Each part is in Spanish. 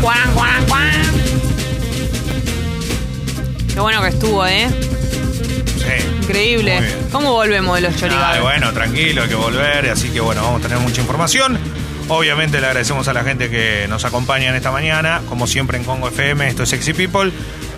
Guan, guan, guan. Qué bueno que estuvo, ¿eh? Sí. Increíble. Muy bien. ¿Cómo volvemos de los Ay, chorigaves? bueno, tranquilo, hay que volver, así que bueno, vamos a tener mucha información. Obviamente le agradecemos a la gente que nos acompaña en esta mañana, como siempre en Congo FM, esto es Sexy People.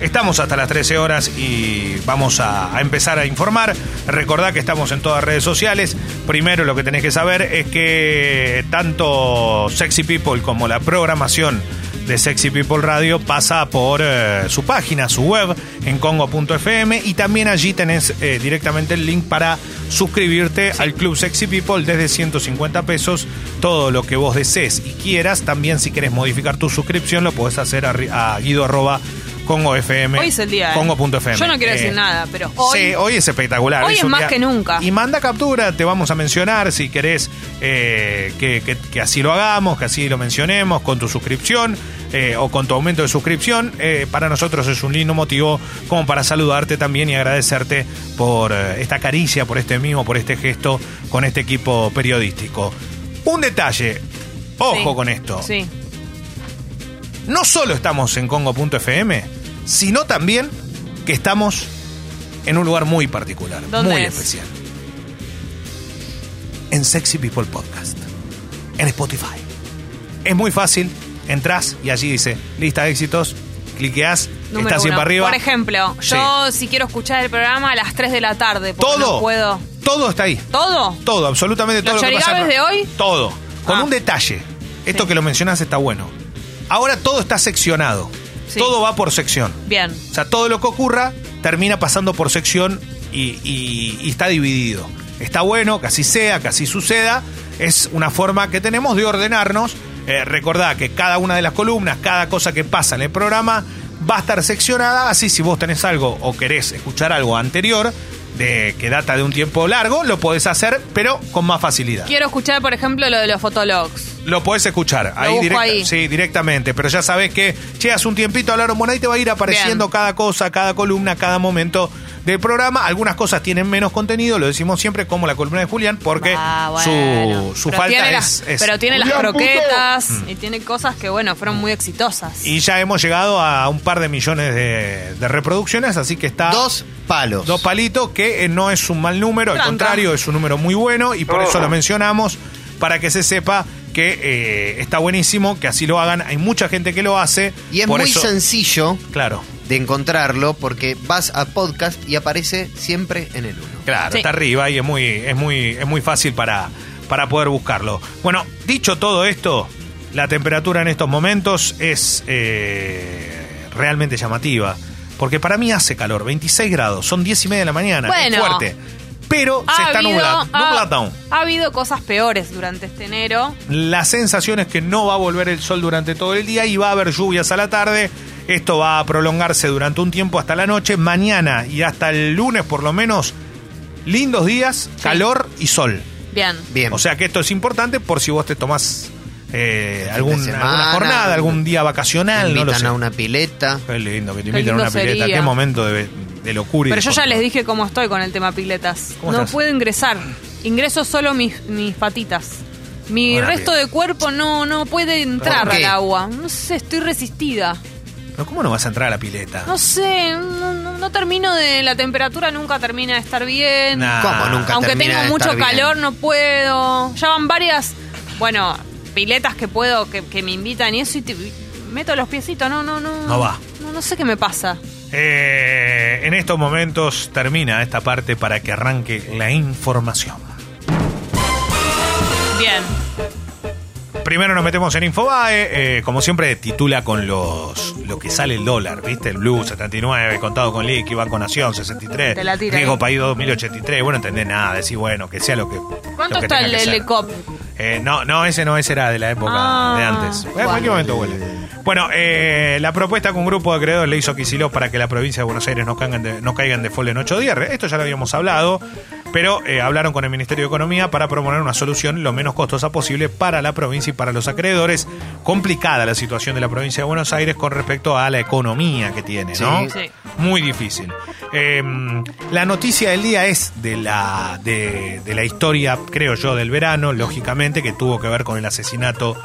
Estamos hasta las 13 horas y vamos a, a empezar a informar. Recordad que estamos en todas redes sociales. Primero lo que tenés que saber es que tanto Sexy People como la programación de Sexy People Radio pasa por eh, su página, su web en congo.fm y también allí tenés eh, directamente el link para suscribirte al Club Sexy People desde 150 pesos. Todo lo que vos desees y quieras. También si querés modificar tu suscripción lo podés hacer a, a guido arroba congo FM. Hoy es el día, ¿eh? Congo.fm. Yo no quiero Eh, decir nada, pero hoy. Sí, hoy es espectacular. Hoy es más que nunca. Y manda captura, te vamos a mencionar si querés eh, que, que- que así lo hagamos, que así lo mencionemos con tu suscripción eh, o con tu aumento de suscripción. Para nosotros es un lindo motivo como para saludarte también y agradecerte por esta caricia, por este mimo, por este gesto con este equipo periodístico. Un detalle, ojo Sí. con esto. Sí. No solo estamos en Congo.fm, sino también que estamos en un lugar muy particular, ¿Dónde muy es? especial. En Sexy People Podcast, en Spotify. Es muy fácil, entras y allí dice lista de éxitos, cliqueas, Número estás siempre arriba. Por ejemplo, Sí. yo si quiero escuchar el programa a las 3 de la tarde, porque todo, no puedo. todo está ahí. ¿Todo? Todo, absolutamente todo. ¿Los lo que pasa de hoy? Todo. Con Ah. un detalle. Esto Sí. que lo mencionas está bueno. Ahora todo está seccionado. Sí. Todo va por sección. Bien. O sea, todo lo que ocurra termina pasando por sección y, y- y está dividido. Está bueno que así sea, que así suceda. Es una forma que tenemos de ordenarnos. Eh, recordá que cada una de las columnas, cada cosa que pasa en el programa va a estar seccionada. Así si vos tenés algo o querés escuchar algo anterior, de, que data de un tiempo largo, lo podés hacer, pero con más facilidad. Quiero escuchar, por ejemplo, lo de los fotologs. Lo podés escuchar. Lo busco directa- ahí. Sí, directamente. Pero ya sabés que llegas un tiempito a hablar, bueno, ahí te va a ir apareciendo Bien. cada cosa, cada columna, cada momento del programa. Algunas cosas tienen menos contenido, lo decimos siempre, como la columna de Julián, porque Ah, bueno. su, su Pero falta tiene es, Pero tiene las puto. croquetas y tiene cosas que, bueno, fueron muy exitosas. Y ya hemos llegado a un par de millones de, de reproducciones, así que está... Dos palos. Dos palitos, que eh, no es un mal número, al contrario, es un número muy bueno y por eso lo mencionamos, para que se sepa que eh, está buenísimo, que así lo hagan. Hay mucha gente que lo hace. y es por muy eso- sencillo Claro, de encontrarlo porque vas a podcast y aparece siempre en el uno. claro, Sí. está arriba y es muy, es muy, es muy fácil para, para poder buscarlo. Bueno, dicho todo esto, la temperatura en estos momentos es eh, realmente llamativa. Porque para mí hace calor, 26 grados, son 10 y media de la mañana, es fuerte. Pero se está nublando. ha- Nublatón. ha habido cosas peores durante este enero. La sensación es que no va a volver el sol durante todo el día y va a haber lluvias a la tarde. Esto va a prolongarse durante un tiempo hasta la noche. Mañana y hasta el lunes por lo menos, lindos días, calor y sol. Bien. Bien. O sea que esto es importante por si vos te tomás eh, algún- semana, alguna jornada, algún día te vacacional. No lo invitan sé. a una pileta. Qué lindo que te inviten a una lindo pileta. sería. Qué momento de, de locura. Pero yo ya les dije cómo estoy con el tema piletas. ¿Cómo No estás? puedo ingresar. Ingreso solo mis, mis patitas. Mi resto de cuerpo no, no puede entrar ¿Por al agua. No sé, estoy resistida. Pero ¿cómo no vas a entrar a la pileta? No sé, no, no- no termino de. La temperatura nunca termina de estar bien. Nah. ¿Cómo nunca Aunque tengo de mucho estar bien? calor, no puedo. Ya van varias, bueno, piletas que puedo, que, que me invitan y eso, y te- meto los piecitos. No, no, no. No va. No, no sé qué me pasa. Eh, en estos momentos termina esta parte para que arranque la información. Bien. Primero nos metemos en Infobae, eh, como siempre titula con los lo que sale el dólar, ¿viste? El Blue 79, contado con liqui, Banco Nación 63, Te la tira Riesgo ahí. País 2083, bueno, entendés nada, decís, bueno, que sea lo que ¿Cuánto lo que está el. ECOP? Eh, no, no, ese no, ese era de la época Ah, de antes. Eh, En cualquier bueno. momento huele. Bueno, eh, la propuesta que un grupo de acreedores le hizo a Kicillof para que la provincia de Buenos Aires no caigan de, no caigan de en ocho días. Esto ya lo habíamos hablado, pero eh, hablaron con el Ministerio de Economía para proponer una solución lo menos costosa posible para la provincia y para los acreedores. Complicada la situación de la provincia de Buenos Aires con respecto a la economía que tiene, ¿no? Sí. muy difícil. Eh, la noticia del día es de la, de, la historia, creo yo, del verano, lógicamente, que tuvo que ver con el asesinato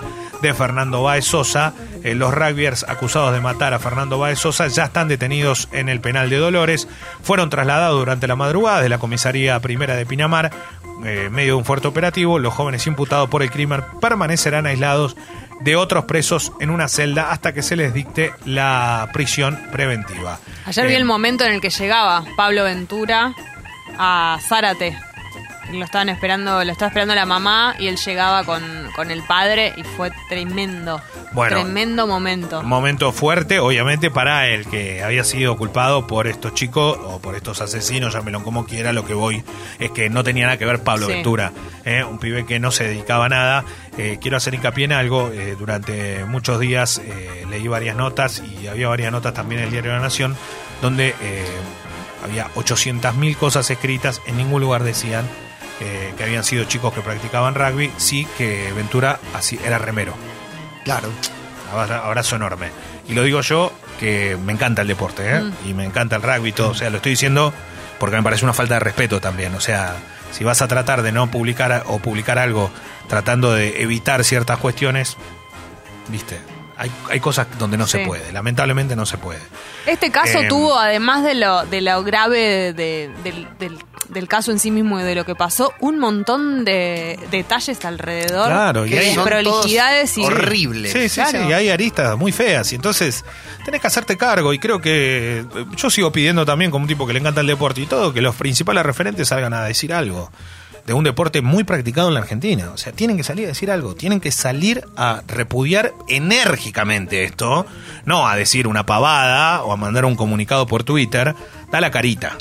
de Fernando Baez Sosa. Eh, los rugbyers acusados de matar a Fernando Baez Sosa ya están detenidos en el penal de Dolores. Fueron trasladados durante la madrugada de la comisaría primera de Pinamar, eh, medio de un fuerte operativo. Los jóvenes imputados por el crimen permanecerán aislados de otros presos en una celda hasta que se les dicte la prisión preventiva. Ayer vi Eh, el momento en el que llegaba Pablo Ventura a Zárate. Lo estaban esperando, lo estaba esperando la mamá y él llegaba con, con el padre y fue tremendo. Bueno. tremendo momento. Momento fuerte, obviamente, para el que había sido culpado por estos chicos o por estos asesinos, llámelo como quiera, lo que voy es que no tenía nada que ver Pablo Sí. Ventura, ¿eh? un pibe que no se dedicaba a nada. Eh, quiero hacer hincapié en algo, eh, durante muchos días leí varias notas y había varias notas también en el diario La Nación, donde eh, había 800.000 cosas escritas, en ningún lugar decían eh, que habían sido chicos que practicaban rugby, sí que Ventura así era remero. Claro. Abra- Abrazo enorme. Y lo digo yo, que me encanta el deporte, ¿eh? Y me encanta el rugby y todo. O sea, lo estoy diciendo porque me parece una falta de respeto también. O sea, si vas a tratar de no publicar o publicar algo tratando de evitar ciertas cuestiones, viste, hay, hay cosas donde no se puede. Lamentablemente no se puede. Este caso Eh, tuvo, además de lo, de lo grave de- del, del- del caso en sí mismo y de lo que pasó, un montón de detalles alrededor. Claro, y de hay- prolijidades y. horribles. Sí, sí, Claro. sí, y hay aristas muy feas. Y entonces tenés que hacerte cargo. Y creo que eh, yo sigo pidiendo también, como un tipo que le encanta el deporte y todo, que los principales referentes salgan a decir algo de un deporte muy practicado en la Argentina. O sea, tienen que salir a decir algo. Tienen que salir a repudiar enérgicamente esto. No a decir una pavada o a mandar un comunicado por Twitter. Da la carita.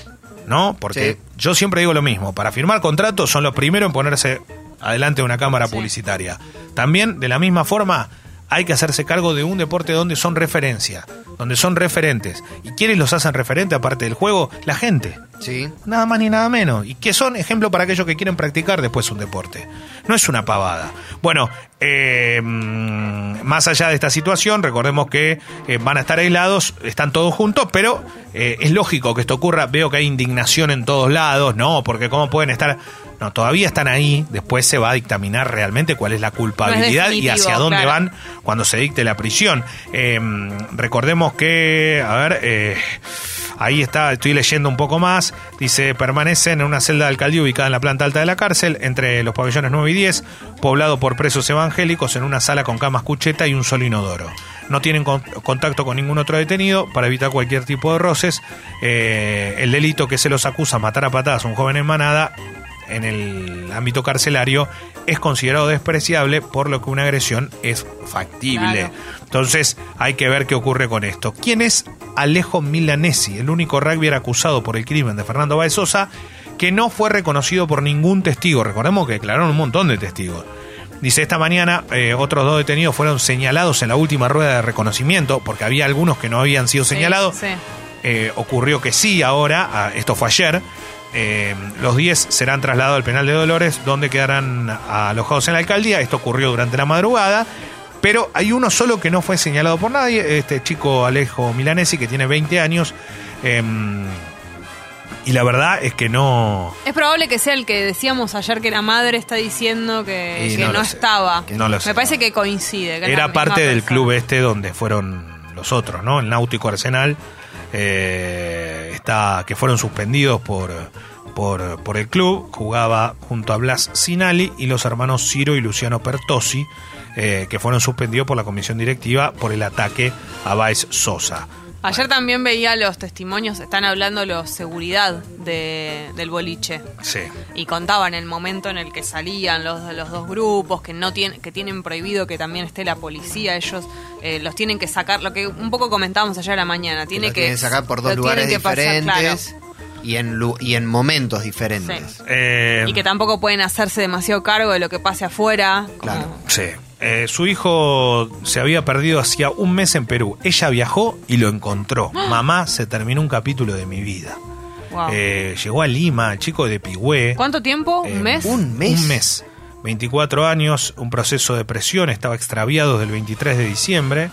¿No? Porque Sí. yo siempre digo lo mismo. Para firmar contratos son los primeros en ponerse adelante de una cámara Sí. publicitaria. También, de la misma forma, hay que hacerse cargo de un deporte donde son referencia, donde son referentes. ¿Y quiénes los hacen referente aparte del juego? La gente. Sí. Nada más ni nada menos. Y que son ejemplo para aquellos que quieren practicar después un deporte. No es una pavada. Bueno, eh, mm, más allá de esta situación, recordemos que eh, van a estar aislados, están todos juntos, pero eh, es lógico que esto ocurra. Veo que hay indignación en todos lados, ¿no? Porque cómo pueden estar... No, todavía están ahí, después se va a dictaminar realmente cuál es la culpabilidad y hacia dónde claro. van cuando se dicte la prisión. Eh, recordemos que, a ver, eh, ahí está, estoy leyendo un poco más, dice, permanecen en una celda de alcaldía ubicada en la planta alta de la cárcel, entre los pabellones 9 y 10, poblado por presos evangélicos en una sala con camas cucheta y un solo inodoro. No tienen con- contacto con ningún otro detenido para evitar cualquier tipo de roces. Eh, el delito que se los acusa, matar a patadas a un joven en manada, en el ámbito carcelario es considerado despreciable, por lo que una agresión es factible. Claro. Entonces hay que ver qué ocurre con esto. ¿Quién es Alejo Milanesi, el único rugby acusado por el crimen de Fernando Baez Sosa, que no fue reconocido por ningún testigo? Recordemos que declararon un montón de testigos. Dice, esta mañana eh, otros dos detenidos fueron señalados en la última rueda de reconocimiento, porque había algunos que no habían sido Sí, señalados. sí. Eh, ocurrió que sí ahora, ah, esto fue ayer. Eh, los 10 serán trasladados al penal de Dolores, donde quedarán alojados en la alcaldía. Esto ocurrió durante la madrugada. Pero hay uno solo que no fue señalado por nadie, este chico Alejo Milanesi, que tiene 20 años. eh, y la verdad es que no. Es probable que sea el que decíamos ayer que la madre está diciendo que, no estaba. Que no lo sé. Me parece que coincide. que Era parte del club este donde fueron los otros, ¿no? El Náutico Arsenal, eh, que fueron suspendidos por, por, por el club. Jugaba junto a Blas Sinali y los hermanos Ciro y Luciano Pertosi, eh, que fueron suspendidos por la comisión directiva por el ataque a Baez Sosa. Ayer también veía los testimonios, están hablando los seguridad de, del boliche. Sí. Y contaban el momento en el que salían los, los dos grupos, que no tienen, que tienen prohibido que también esté la policía, ellos eh, los tienen que sacar, lo que un poco comentábamos ayer a la mañana, tiene que, tienen que sacar por dos lugares pasar, diferentes y, en, y en momentos diferentes. Sí. Eh. Y que tampoco pueden hacerse demasiado cargo de lo que pase afuera. como- Claro. Sí. Eh, su hijo se había perdido hacía un mes en Perú. Ella viajó y lo encontró. Mamá, se terminó un capítulo de mi vida. Wow. Eh, llegó a Lima, el chico de Pigüé. ¿Cuánto tiempo? Eh, ¿Un mes? un mes. Un mes. 24 años, un proceso de presión, estaba extraviado desde el 23 de diciembre.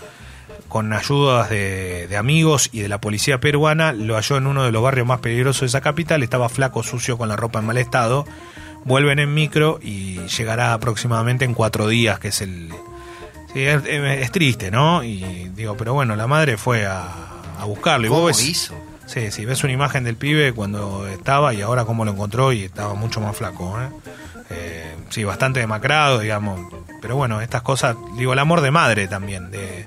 con ayudas de, de amigos y de la policía peruana, lo halló en uno de los barrios más peligrosos de esa capital. Estaba flaco, sucio, con la ropa en mal estado. Vuelven en micro y llegará aproximadamente en cuatro días, que es el. Sí, es, es triste, ¿no? Y digo, pero bueno, la madre fue a, a buscarlo. Y vos ¿Cómo ves- hizo? Sí, sí, ves una imagen del pibe cuando estaba y ahora cómo lo encontró y estaba mucho más flaco. ¿eh? Eh, sí, bastante demacrado, digamos. Pero bueno, estas cosas, digo, el amor de madre también, de,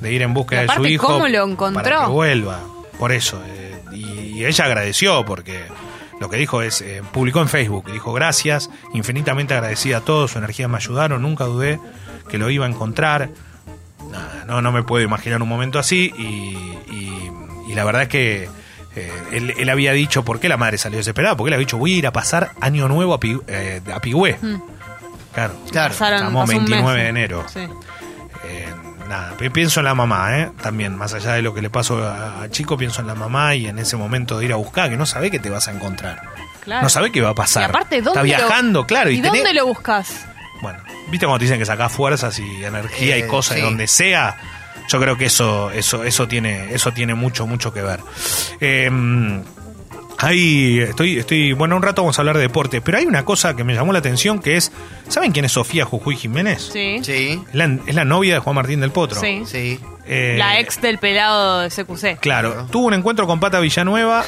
de ir en búsqueda Y de su hijo. ¿cómo lo encontró? Para que vuelva. Por eso. eh, y, y ella agradeció porque lo que dijo es, eh, publicó en Facebook, dijo gracias, infinitamente agradecida a todos, su energía me ayudaron, nunca dudé que lo iba a encontrar. Nada, no, no me puedo imaginar un momento así y, y- y la verdad es que eh, él, él había dicho, ¿por qué la madre salió desesperada? Porque él había dicho, voy a ir a pasar año nuevo a, Pi- eh, a Pigüé. Claro. Claro. Pasaron- Estamos pasó un 29 mes. de enero. Sí. Nada, pi- pienso en la mamá, ¿eh? También, más allá de lo que le pasó a, a Chico, pienso en la mamá y en ese momento de ir a buscar, que no sabe que te vas a encontrar. Claro. No sabe qué va a pasar. Y aparte, ¿dónde Está viajando, lo, claro. ¿Y, tenés- dónde lo buscas? Bueno, ¿viste cuando te dicen que sacás fuerzas y energía y Eh, cosas de sí. donde sea? Yo creo que eso, eso, eso tiene, eso tiene mucho, mucho que ver. Eh, ahí estoy, estoy, bueno, un rato vamos a hablar de deporte, pero hay una cosa que me llamó la atención que es, ¿saben quién es Sofía Jujuy Jiménez? Sí. Sí, Es la, es la novia de Juan Martín del Potro. Sí. sí. Eh, La ex del pelado de CQC. Claro, tuvo un encuentro con Pata Villanueva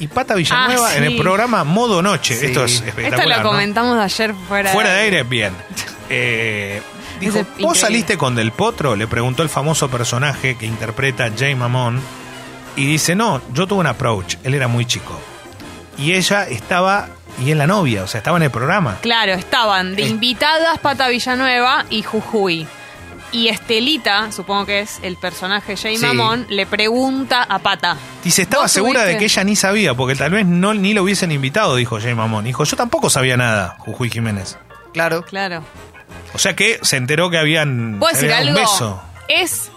y Pata Villanueva Ah, en sí. el programa Modo Noche. Sí. Esto es Esto espectacular. lo ¿no? comentamos ayer fuera, Fuera de aire, bien. Eh, dijo, ¿vos increíble. saliste con Del Potro? Le preguntó el famoso personaje que interpreta Jay Mamón. Y dice, no, yo tuve un approach. Él era muy chico. Y ella estaba, y es la novia, o sea, estaba en el programa. Claro, estaban de Eh. invitadas Pata Villanueva y Jujuy. Y Estelita, supongo que es el personaje Jay Sí. Mamón, le pregunta a Pata. Dice, estaba ¿Vos segura de tuviste? que ella ni sabía, porque tal vez no ni lo hubiesen invitado, dijo Jay Mamón. Dijo, yo tampoco sabía nada, Jujuy Jiménez. Claro. Claro. O sea que se enteró que habían ¿Puedo decir había algo? un beso. Es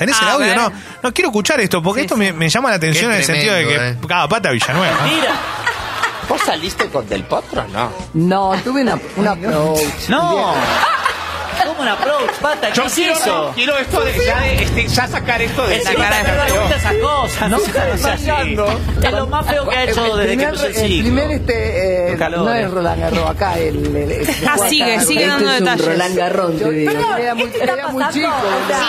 ¿Tenés A el audio? ver. No, no quiero escuchar esto, porque Sí, esto sí. Me, me llama la atención Qué en el sentido de que eh. cada pata Villanueva. Mira, ¿vos saliste con Del Potro no? No, tuve una, una approach. No. ¿Cómo un approach, pata? ¿Qué Yo es quiero, eso? quiero esto de ya, de- este, ya sacar esto de La cara no de esas cosas, se. Es lo más feo que ha hecho El desde que primer- empezó el El ciclo. primer, este, eh, calor, no eh. es Roland Garros, acá el... el, el- Ah, acá- sigue, acá- sigue este dando detalles. Roland Garros, te digo. Era muy, era muy chico.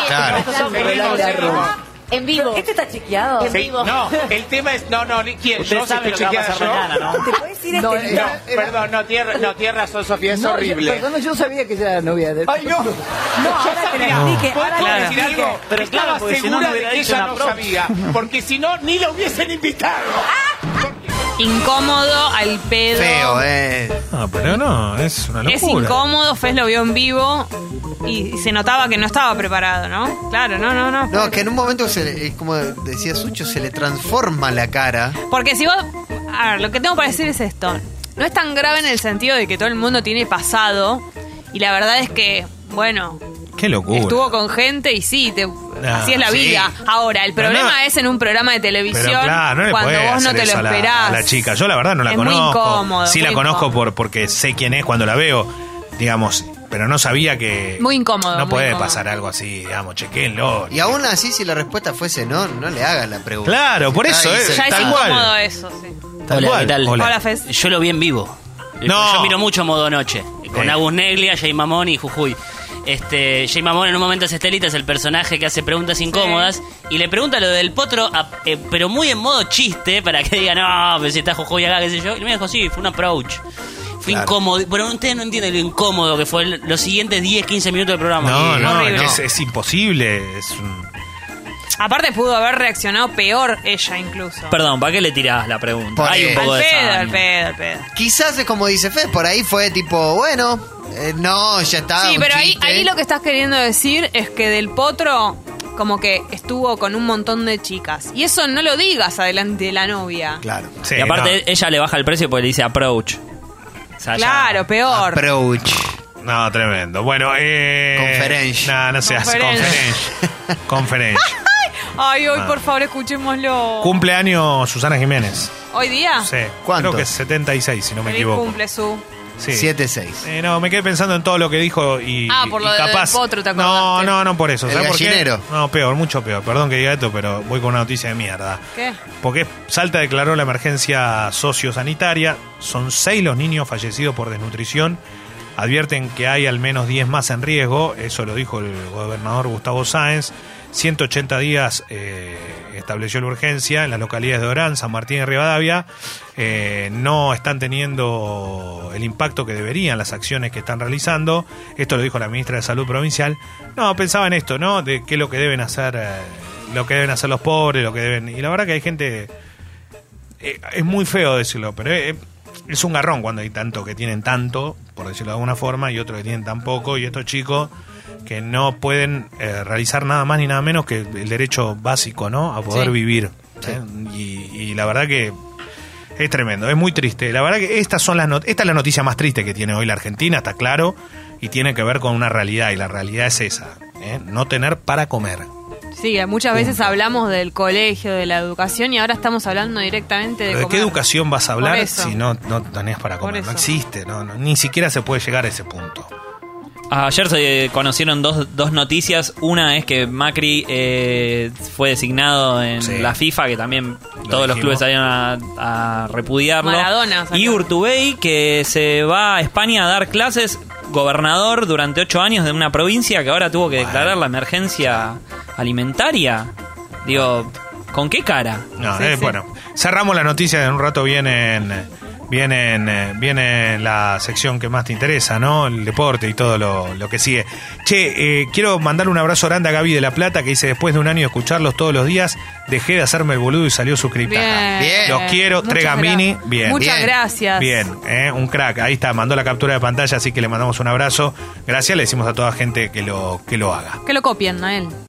Claro. Roland Garros. En vivo. ¿Este está chequeado? Sí, no, el tema es, no, no, ni quién, yo si sabe estoy lo que va a chequeada pasar yo. mañana, ¿no? ¿Te puedes ir No, este Perdón, no, tierra, no, tierra razón, Sofía, es No, yo- horrible. perdón, yo sabía que ella era novia de Ay, no. No, ahora que lo explique. ¿Puedo Ahora que lo decir explique. algo? Pero Estaba claro, porque si no, segura no hubiera de que dicho ella no sabía, porque si no, ni lo hubiesen invitado. Incómodo al pedo. Feo, eh. No, pero no, es una locura. Es incómodo, Fez lo vio en vivo y, y se notaba que no estaba preparado, ¿no? Claro, no, no, no. No, que en un momento, se le- como decía Sucho, se le transforma la cara. Porque si vos... A ver, lo que tengo para decir es esto. No es tan grave en el sentido de que todo el mundo tiene pasado y la verdad es que, bueno, Qué locura. estuvo con gente y sí, te- así es la sí. vida. Ahora, el problema no- es en un programa de televisión Pero claro, no le cuando vos no te lo eso a la- esperás. A la, chica, yo la verdad no la Es muy conozco. incómodo, sí la conozco incómodo. por porque sé quién es cuando la veo, digamos, pero no sabía que Muy incómodo, No muy puede incómodo. pasar algo así, digamos, chequenlo. Y aún así, si la respuesta fuese no, no le hagan la pregunta. Claro, por eso, eh, se- Ya es Tal incómodo cual. eso, sí. Tal Hola, cual. ¿qué tal? Hola. Hola, Fez. Yo lo vi en vivo. No. Yo miro mucho Modo Noche. Con Eh. Agus Neglia, Jay Mamón y Jujuy. Este, Jay Mamón en un momento es Estelita, es el personaje que hace preguntas incómodas. Y le pregunta lo del potro, a- eh, pero muy en modo chiste, para que diga, no, pero si está Jujuy acá, qué sé yo. Y me dijo, sí, fue un approach. Fue Claro. incómodo. Pero ustedes no entienden lo incómodo que fue el- los siguientes 10, 15 minutos del programa. No, no, Horrible. es, es imposible. Es un- Aparte pudo haber reaccionado peor ella incluso. Perdón, ¿para qué le tirás la pregunta? Por Hay un poco al de pedo, al pedo, al pedo. Quizás es como dice Fe, por ahí fue tipo, bueno, eh, no, ya está. sí, un pero ahí, chiste. ahí lo que estás queriendo decir es que del potro como que estuvo con un montón de chicas. Y eso no lo digas adelante de la novia. Claro. sí, y aparte, no. ella le baja el precio porque le dice approach. O sea, ya- Claro, peor. Approach. No, tremendo. Bueno, eh. Conferencia. No, no se hace. Conferencia. Conferencia. Ay, hoy Ah. por favor escuchémoslo. Cumpleaños Susana Jiménez. ¿Hoy día? Sí. ¿Cuánto? Creo que es 76, si no me Feliz equivoco. cumple su. Sí. 7-6. Eh, no, me quedé pensando en todo lo que dijo y, Ah, por lo capaz. del potro, ¿te no, acordaste? no, no por eso. El ¿sabes por qué? gallinero. No, peor, mucho peor. Perdón que diga esto, pero voy con una noticia de mierda. ¿Qué? Porque Salta declaró la emergencia sociosanitaria. Son seis los niños fallecidos por desnutrición. Advierten que hay al menos 10 más en riesgo. Eso lo dijo el gobernador Gustavo Sáenz. 180 días eh, estableció la urgencia en las localidades de Orán, San Martín y Rivadavia. Eh, no están teniendo el impacto que deberían las acciones que están realizando. Esto lo dijo la ministra de Salud provincial. No, pensaba en esto, ¿no? De qué es lo que deben hacer, eh, lo que deben hacer los pobres, lo que deben. Y la verdad que hay gente eh, es muy feo decirlo, pero eh, es un garrón cuando hay tanto que tienen tanto, por decirlo de alguna forma, y otros que tienen tan poco, y estos chicos que no pueden eh, realizar nada más ni nada menos que el derecho básico, ¿no? A poder Sí. vivir. Y, y la verdad que es tremendo, es muy triste. La verdad que estas son las not- esta es la noticia más triste que tiene hoy la Argentina, está claro, y tiene que ver con una realidad, y la realidad es esa, ¿eh? no tener para comer. Sí, muchas veces hablamos del colegio, de la educación y ahora estamos hablando directamente de ¿De qué educación vas a hablar si no, no tenés para comer? No existe, no, no, ni siquiera se puede llegar a ese punto. Ayer se conocieron dos, dos noticias. Una es que Macri eh, fue designado en Sí. la FIFA, que también todos los clubes salieron a, a repudiarlo. Maradona y Urtubey, que se va a España a dar clases, gobernador durante ocho años de una provincia que ahora tuvo que declarar la emergencia alimentaria. Digo, ¿con qué cara? No, Sí, eh, sí. Bueno, cerramos la noticia, en un rato viene, viene, viene la sección que más te interesa, ¿no? El deporte y todo lo, lo que sigue. Che, eh, quiero mandarle un abrazo grande a Gaby de La Plata, que dice, después de un año de escucharlos todos los días, dejé de hacerme el boludo y salió suscripta. Bien. Bien. Los quiero, Muchas Tregamini, gra- bien. Muchas Bien. gracias. Bien, eh, un crack. Ahí está, mandó la captura de pantalla, así que le mandamos un abrazo. Gracias, le decimos a toda gente que lo, que lo haga. Que lo copien a él.